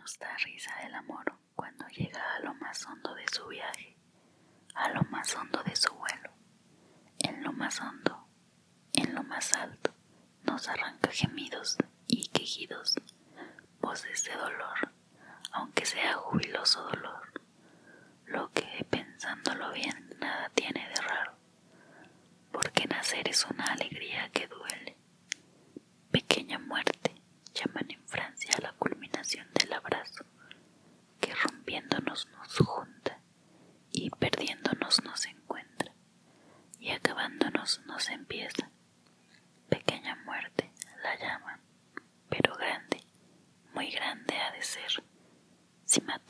Nos da risa el amor cuando llega a lo más hondo de su viaje, a lo más hondo de su vuelo. En lo más hondo, en lo más alto, nos arranca gemidos y quejidos, voces de dolor, aunque sea jubiloso dolor. Lo que, pensándolo bien, nada tiene de raro, porque nacer es una alegría que duele. Pequeña muerte llaman en Francia la culminación del abrazo, que rompiéndonos nos junta y perdiéndonos nos encuentra, y nos empieza. Pequeña muerte la llaman, pero grande, muy grande ha de ser, si nace